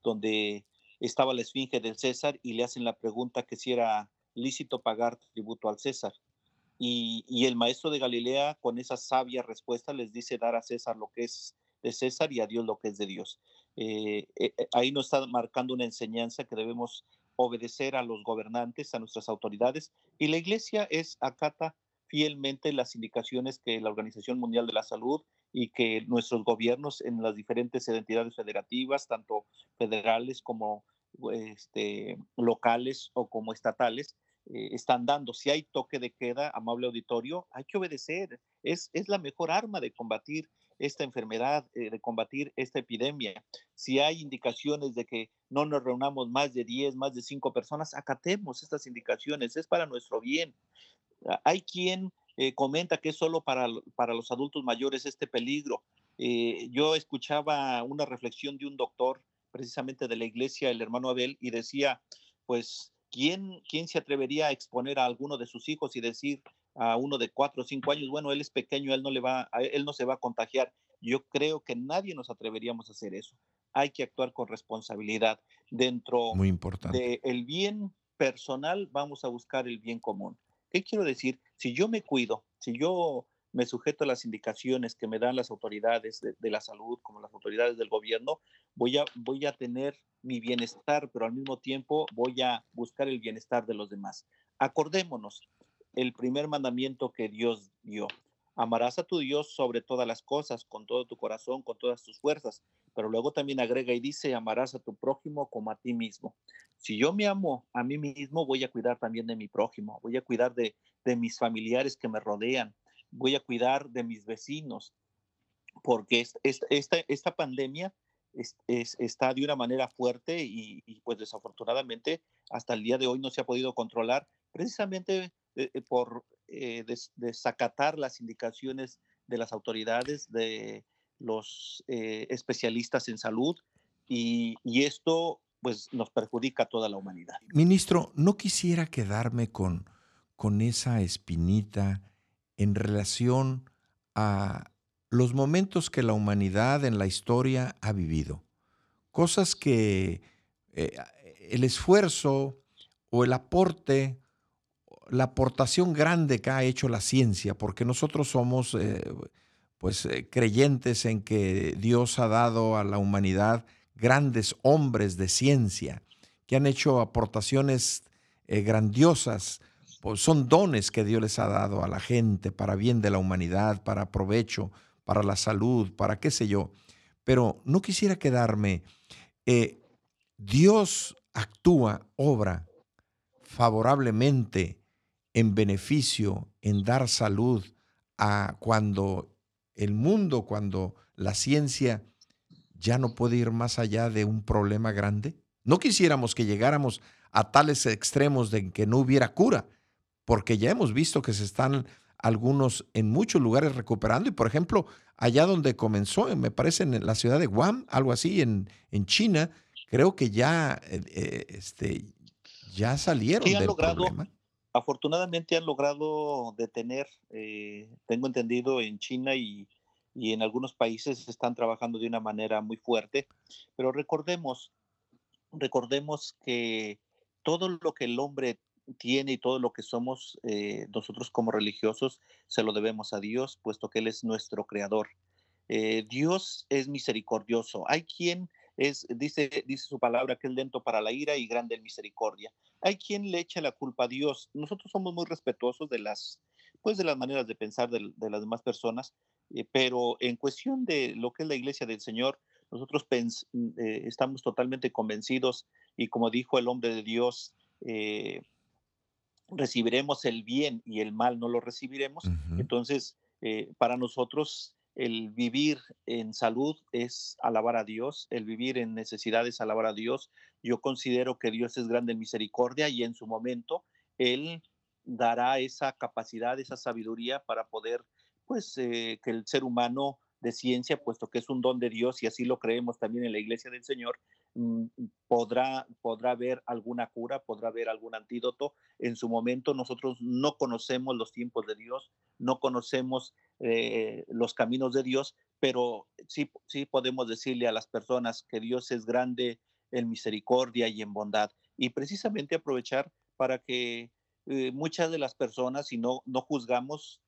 S6: donde estaba la esfinge del César y le hacen la pregunta que si era lícito pagar tributo al César. Y el maestro de Galilea, con esa sabia respuesta, les dice dar a César lo que es de César y a Dios lo que es de Dios. Eh, eh, eh, ahí nos está marcando una enseñanza que debemos obedecer a los gobernantes, a nuestras autoridades, y la iglesia es acata fielmente las indicaciones que la Organización Mundial de la Salud y que nuestros gobiernos en las diferentes entidades federativas, tanto federales como este, locales o como estatales, están dando. Si hay toque de queda, amable auditorio, hay que obedecer. Es, es la mejor arma de combatir esta enfermedad, eh, de combatir esta epidemia. Si hay indicaciones de que no nos reunamos más de 10, más de 5 personas, acatemos estas indicaciones, es para nuestro bien. Ah, hay quien eh, comenta que es solo para, para los adultos mayores este peligro. Eh, yo escuchaba una reflexión de un doctor precisamente de la iglesia, el hermano Abel, y decía, pues, ¿quién, quién se atrevería a exponer a alguno de sus hijos y decir, a uno de cuatro o cinco años, bueno, él es pequeño, él no, le va, él no se va a contagiar. Yo creo que nadie nos atreveríamos a hacer eso. Hay que actuar con responsabilidad. Dentro
S2: Muy importante.
S6: del bien personal, vamos a buscar el bien común. ¿Qué quiero decir? Si yo me cuido, si yo me sujeto a las indicaciones que me dan las autoridades de, de, la salud, como las autoridades del gobierno, voy a, voy a tener mi bienestar, pero al mismo tiempo voy a buscar el bienestar de los demás. Acordémonos, el primer mandamiento que Dios dio. Amarás a tu Dios sobre todas las cosas, con todo tu corazón, con todas tus fuerzas. Pero luego también agrega y dice, amarás a tu prójimo como a ti mismo. Si yo me amo a mí mismo, voy a cuidar también de mi prójimo, voy a cuidar de, mis familiares que me rodean, voy a cuidar de mis vecinos, porque esta, esta, pandemia está de una manera fuerte y, y, pues desafortunadamente hasta el día de hoy no se ha podido controlar precisamente eh, eh, por eh, desacatar las indicaciones de las autoridades, de los especialistas en salud, y, esto pues nos perjudica a toda la humanidad.
S2: Ministro, no quisiera quedarme con, con esa espinita en relación a los momentos que la humanidad en la historia ha vivido. Cosas que el esfuerzo o el aporte la aportación grande que ha hecho la ciencia, porque nosotros somos, eh, pues eh, creyentes en que Dios ha dado a la humanidad grandes hombres de ciencia que han hecho aportaciones eh, grandiosas, pues son dones que Dios les ha dado a la gente para bien de la humanidad, para provecho, para la salud, para qué sé yo. Pero no quisiera quedarme. Dios actúa, obra favorablemente en beneficio, en dar salud a cuando el mundo, cuando la ciencia ya no puede ir más allá de un problema grande? No quisiéramos que llegáramos a tales extremos de que no hubiera cura, porque ya hemos visto que se están algunos en muchos lugares recuperando y por ejemplo, allá donde comenzó, me parece en la ciudad de Guam, algo así, en, en China, creo que ya, eh, eh, este, ya salieron del problema.
S6: Afortunadamente han logrado detener, eh, tengo entendido, en China y, y en algunos países están trabajando de una manera muy fuerte, pero recordemos, recordemos que todo lo que el hombre tiene y todo lo que somos eh, nosotros como religiosos se lo debemos a Dios, puesto que Él es nuestro creador. Eh, Dios es misericordioso. Hay quien es, dice, dice su palabra que es lento para la ira y grande en misericordia. Hay quien le echa la culpa a Dios. Nosotros somos muy respetuosos de las, pues de las maneras de pensar de, de las demás personas, eh, pero en cuestión de lo que es la iglesia del Señor, nosotros mm, eh, estamos totalmente convencidos y como dijo el hombre de Dios, eh, recibiremos el bien y el mal no lo recibiremos. Entonces, para nosotros el vivir en salud es alabar a Dios, el vivir en necesidad es alabar a Dios. Yo considero que Dios es grande en misericordia y en su momento Él dará esa capacidad, esa sabiduría para poder pues eh, que el ser humano de ciencia, puesto que es un don de Dios y así lo creemos también en la iglesia del Señor, mm, podrá, podrá haber alguna cura, podrá haber algún antídoto. En su momento nosotros no conocemos los tiempos de Dios, no conocemos eh, los caminos de Dios, pero sí, sí podemos decirle a las personas que Dios es grande en misericordia y en bondad. Y precisamente aprovechar para que eh, muchas de las personas, y no, no juzgamos,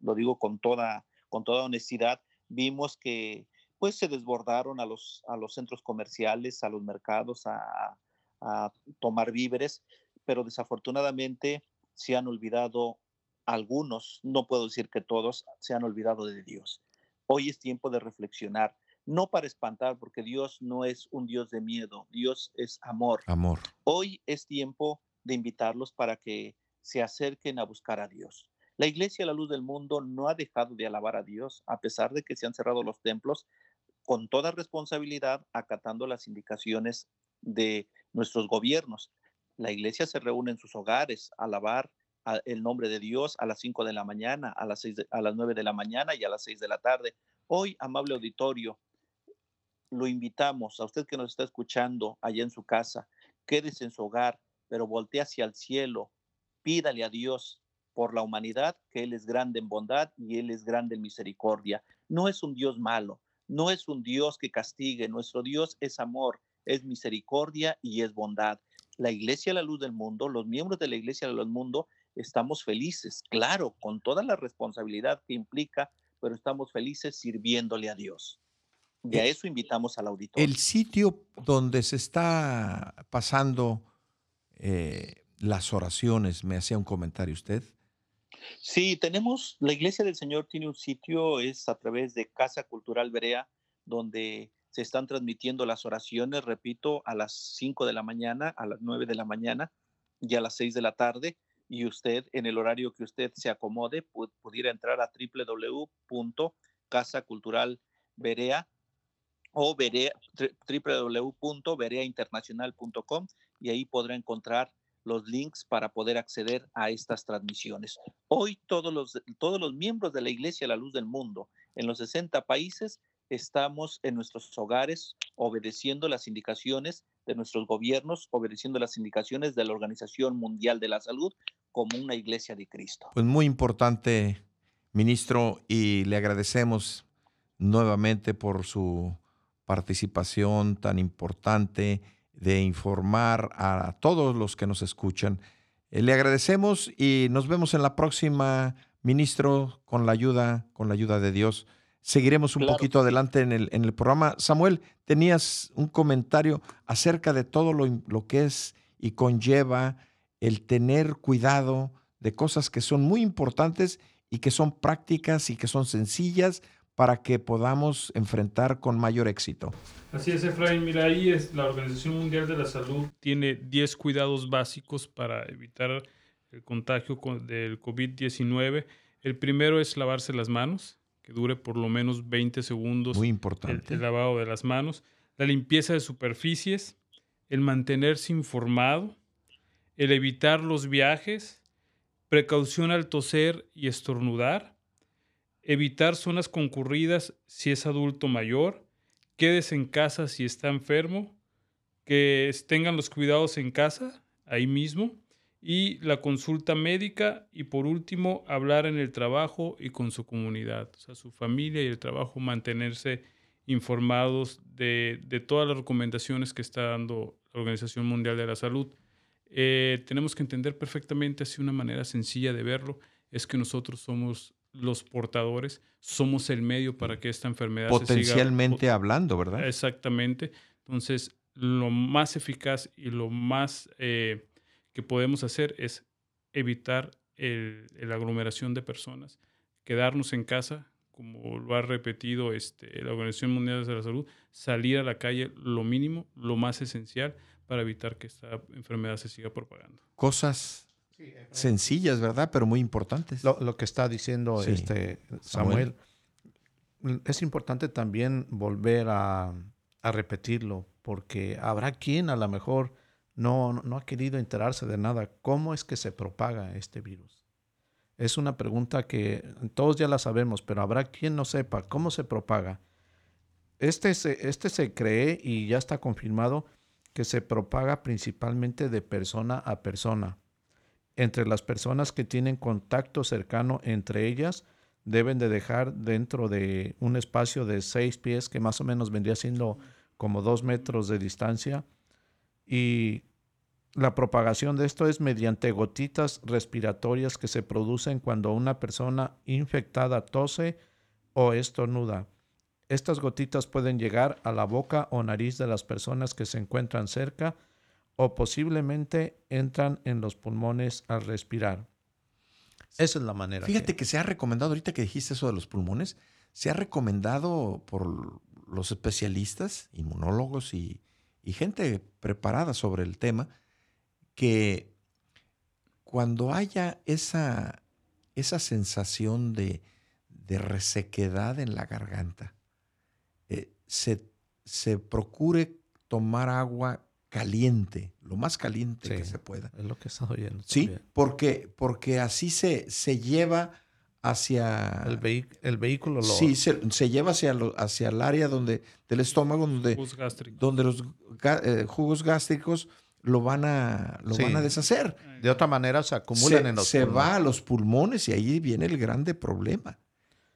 S6: lo digo con toda, con toda honestidad, vimos que pues se desbordaron a los, a los centros comerciales, a los mercados, a tomar víveres, pero desafortunadamente se han olvidado algunos, no puedo decir que todos, se han olvidado de Dios. Hoy es tiempo de reflexionar, no para espantar, porque Dios no es un Dios de miedo, Dios es amor.
S2: Amor.
S6: Hoy es tiempo de invitarlos para que se acerquen a buscar a Dios. La iglesia, la luz del mundo, no ha dejado de alabar a Dios, a pesar de que se han cerrado los templos, con toda responsabilidad, acatando las indicaciones de nuestros gobiernos. La iglesia se reúne en sus hogares a alabar el nombre de Dios a las 5 de la mañana, a las, 6 a las 9 de la mañana y a las 6 de la tarde. Hoy, amable auditorio, lo invitamos a usted que nos está escuchando allá en su casa, quédese en su hogar, pero voltee hacia el cielo, pídale a Dios por la humanidad, que Él es grande en bondad y Él es grande en misericordia. No es un Dios malo, no es un Dios que castigue, nuestro Dios es amor, es misericordia y es bondad. La iglesia la luz del mundo, los miembros de la iglesia la luz del mundo, estamos felices, claro, con toda la responsabilidad que implica, pero estamos felices sirviéndole a Dios. Y a eso invitamos al auditor.
S2: El sitio donde se está pasando eh, las oraciones, me hacía un comentario usted.
S6: Sí, tenemos, la Iglesia del Señor tiene un sitio, es a través de Casa Cultural Berea, donde se están transmitiendo las oraciones, repito, a las 5 de la mañana, a las 9 de la mañana y a las 6 de la tarde. Y usted, en el horario que usted se acomode, pudiera entrar a www.casaculturalberea o www.bereainternacional.com y ahí podrá encontrar los links para poder acceder a estas transmisiones. Hoy todos los, todos los miembros de la Iglesia La Luz del Mundo en los 60 países estamos en nuestros hogares obedeciendo las indicaciones de nuestros gobiernos, obedeciendo las indicaciones de la Organización Mundial de la Salud como una iglesia de Cristo.
S2: Pues muy importante, ministro, y le agradecemos nuevamente por su participación tan importante de informar a todos los que nos escuchan. Eh, le agradecemos y nos vemos en la próxima ministro, con la ayuda, con la ayuda de Dios, seguiremos un poquito adelante en el, en el programa. Samuel, tenías un comentario acerca de todo lo, lo que es y conlleva el tener cuidado de cosas que son muy importantes y que son prácticas y que son sencillas para que podamos enfrentar con mayor éxito.
S4: Así es, Efraín. Mira, ahí es la Organización Mundial de la Salud tiene 10 cuidados básicos para evitar el contagio del COVID-19. El primero es lavarse las manos, que dure por lo menos 20 segundos.
S2: Muy importante.
S4: El, lavado de las manos. La limpieza de superficies, el mantenerse informado, el evitar los viajes, precaución al toser y estornudar, evitar zonas concurridas si es adulto mayor, quédese en casa si está enfermo, que tengan los cuidados en casa, ahí mismo, y la consulta médica y por último hablar en el trabajo y con su comunidad, o sea, su familia y el trabajo, mantenerse informados de, de todas las recomendaciones que está dando la Organización Mundial de la Salud. Eh, tenemos que entender perfectamente, así una manera sencilla de verlo, es que nosotros somos los portadores, somos el medio para que esta enfermedad
S2: Potencialmente se siga, hablando, ¿verdad?
S4: Exactamente. Entonces, lo más eficaz y lo más eh, que podemos hacer es evitar la aglomeración de personas, quedarnos en casa, como lo ha repetido este, la Organización Mundial de la Salud, salir a la calle lo mínimo, lo más esencial para evitar que esta enfermedad se siga propagando.
S2: Cosas sencillas, ¿verdad? Pero muy importantes.
S5: Lo, que está diciendo este Samuel, es importante también volver a, a repetirlo, porque habrá quien a lo mejor no, no ha querido enterarse de nada. ¿Cómo es que se propaga este virus? Es una pregunta que todos ya la sabemos, pero habrá quien no sepa cómo se propaga. Este se, este se cree y ya está confirmado que se propaga principalmente de persona a persona. Entre las personas que tienen contacto cercano entre ellas, deben de dejar dentro de un espacio de seis pies, que más o menos vendría siendo como dos metros de distancia, y la propagación de esto es mediante gotitas respiratorias que se producen cuando una persona infectada tose o estornuda. Estas gotitas pueden llegar a la boca o nariz de las personas que se encuentran cerca o posiblemente entran en los pulmones al respirar. Esa es la manera.
S2: Fíjate que... se ha recomendado, ahorita que dijiste eso de los pulmones, se ha recomendado por los especialistas, inmunólogos y gente preparada sobre el tema, que cuando haya esa, esa sensación de, resequedad en la garganta, eh, se, procure tomar agua caliente, lo más caliente que se pueda.
S5: Es lo que está oyendo.
S2: Sí, porque, porque así se, se lleva hacia...
S5: El, el vehículo lo...
S2: Sí, se, lleva hacia, hacia el área donde, del estómago donde, donde los eh, jugos gástricos lo van a, lo van a deshacer.
S5: De otra manera se acumulan en los
S2: Se va a los pulmones y ahí viene el grande problema.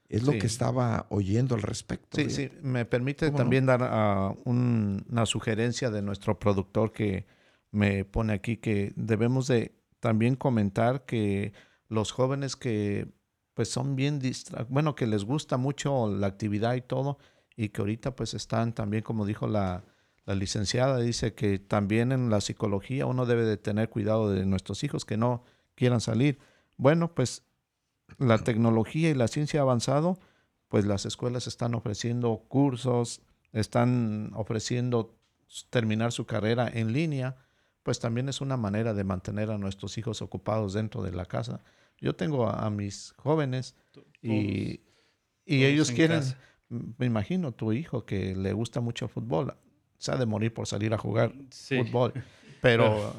S2: Es lo que estaba oyendo al respecto.
S5: Sí, sí. Me permite también dar ah, una sugerencia de nuestro productor que me pone aquí que debemos de también comentar que los jóvenes que pues son bien bueno, que les gusta mucho la actividad y todo y que ahorita pues están también como dijo la la licenciada dice que también en la psicología uno debe de tener cuidado de nuestros hijos que no quieran salir. Bueno, pues la tecnología y la ciencia ha avanzado, pues las escuelas están ofreciendo cursos, están ofreciendo terminar su carrera en línea, pues también es una manera de mantener a nuestros hijos ocupados dentro de la casa. Yo tengo a, mis jóvenes y, y ellos quieren, me imagino tu hijo que le gusta mucho el fútbol, se ha de morir por salir a jugar fútbol. Pero,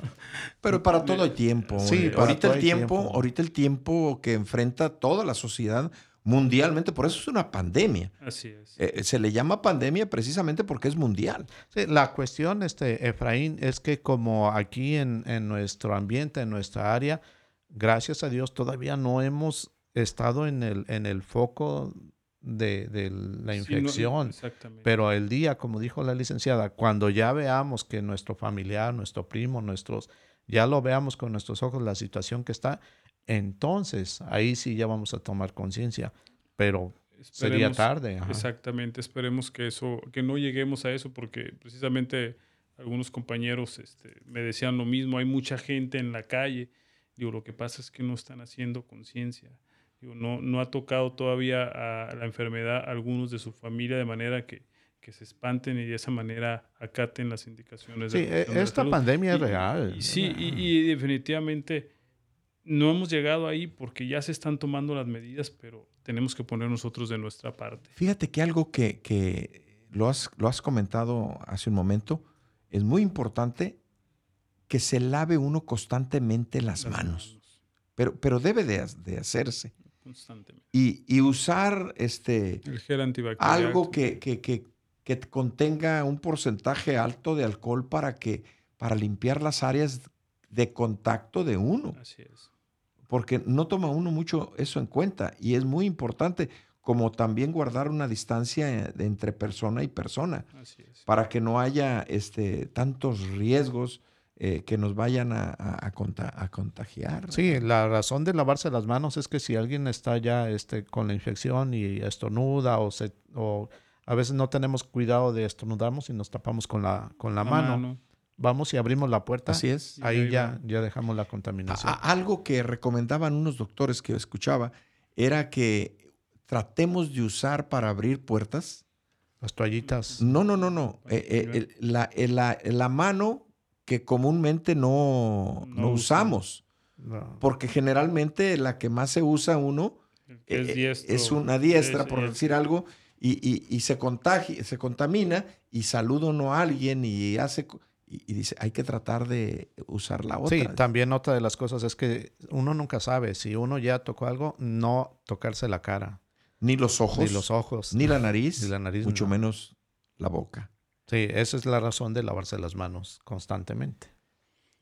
S2: pero para todo el tiempo. Sí, ahorita el tiempo, ahorita el tiempo que enfrenta toda la sociedad mundialmente, por eso es una pandemia.
S4: Así es.
S2: Eh, se le llama pandemia precisamente porque es mundial.
S5: Sí, la cuestión, este, Efraín, es que como aquí en, en nuestro ambiente, en nuestra área, gracias a Dios todavía no hemos estado en el, en el foco de, la infección. Pero el día, como dijo la licenciada, cuando ya veamos que nuestro familiar, nuestro primo, nuestros ya lo veamos con nuestros ojos la situación que está, entonces ahí sí ya vamos a tomar conciencia, pero sería tarde.
S4: Exactamente, esperemos que eso, que no lleguemos a eso, porque precisamente algunos compañeros este, me decían lo mismo, hay mucha gente en la calle. Digo, lo que pasa es que no están haciendo conciencia. Digo, no, no ha tocado todavía a la enfermedad a algunos de su familia de manera que, que se espanten y de esa manera acaten las indicaciones.
S5: Sí, de e, esta pandemia es real.
S4: sí, y, definitivamente no hemos llegado ahí porque ya se están tomando las medidas, pero tenemos que poner nosotros de nuestra parte.
S2: Fíjate que algo que, que lo, has, lo has comentado hace un momento, es muy importante que se lave uno constantemente las, manos. Pero, pero debe de, hacerse. Constantemente. Y, usar este,
S4: El gel antibacterial.
S2: algo que, que, que, que, contenga un porcentaje alto de alcohol para, que, para limpiar las áreas de contacto de uno.
S4: Así es.
S2: Porque no toma uno mucho eso en cuenta y es muy importante como también guardar una distancia entre persona y persona, para que no haya este, tantos riesgos eh, que nos vayan a, a, contagiar.
S5: Sí, la razón de lavarse las manos es que si alguien está ya este, con la infección y estornuda o, se, o a veces no tenemos cuidado de estornudamos y nos tapamos con la, con la, mano. Vamos y abrimos la puerta.
S2: Así es.
S5: Ahí, ya, ya dejamos la contaminación.
S2: algo que recomendaban unos doctores que escuchaba era que tratemos de usar para abrir puertas.
S5: Las toallitas.
S2: No, no, no, no. Eh, eh, la, la, la, mano que comúnmente no, no, usamos. Porque generalmente la que más se usa uno eh, es, una diestra, por decir algo, y, y, y, se contagia, se contamina y saluda uno a alguien y hace y, dice, hay que tratar de usar la otra.
S5: Sí, también otra de las cosas es que uno nunca sabe, si uno ya tocó algo, no tocarse la cara.
S2: Ni los ojos.
S5: Ni los ojos.
S2: Ni la nariz. Ni la nariz. Mucho menos la boca.
S5: Sí, esa es la razón de lavarse las manos constantemente.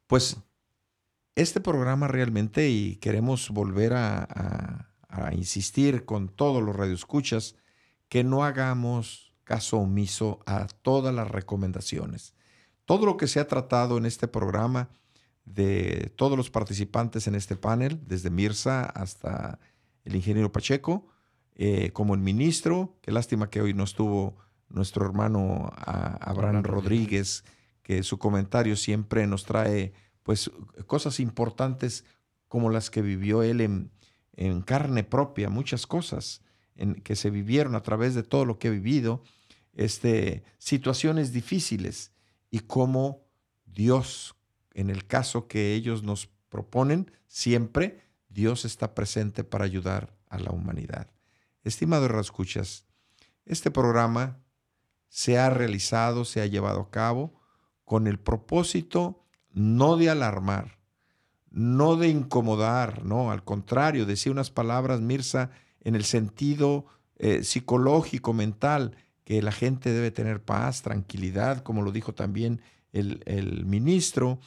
S2: Pues este programa realmente, y queremos volver a, insistir con todos los radioescuchas, que no hagamos caso omiso a todas las recomendaciones. Todo lo que se ha tratado en este programa, de todos los participantes en este panel, desde Mirza hasta el ingeniero Pacheco, eh, como el ministro. Qué lástima que hoy no estuvo nuestro hermano Abraham Rodríguez, que su comentario siempre nos trae pues cosas importantes como las que vivió él en, carne propia, muchas cosas en, que se vivieron a través de todo lo que ha vivido, este, situaciones difíciles y cómo Dios, en el caso que ellos nos proponen, siempre Dios está presente para ayudar a la humanidad. Estimado Rascuchas, este programa se ha realizado, se ha llevado a cabo con el propósito no de alarmar, no de incomodar, no, al contrario, decía unas palabras, Mirza, en el sentido eh, psicológico, mental, que la gente debe tener paz, tranquilidad, como lo dijo también el, el ministro,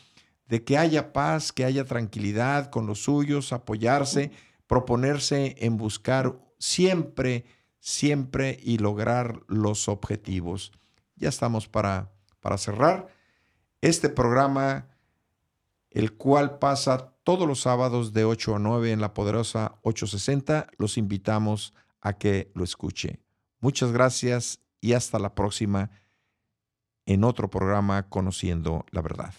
S2: de que haya paz, que haya tranquilidad con los suyos, apoyarse, proponerse en buscar siempre, siempre y lograr los objetivos. Ya estamos para, para cerrar este programa, el cual pasa todos los sábados de 8 a 9 en la poderosa 860. Los invitamos a que lo escuche. Muchas gracias y hasta la próxima en otro programa Conociendo la Verdad.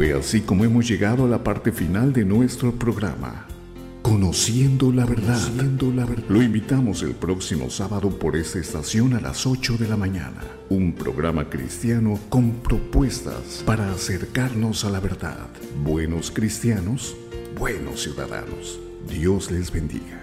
S1: Fue así como hemos llegado a la parte final de nuestro programa. Conociendo la verdad. la verdad. Lo invitamos el próximo sábado por esta estación a las 8 de la mañana. Un programa cristiano con propuestas para acercarnos a la verdad. Buenos cristianos, buenos ciudadanos. Dios les bendiga.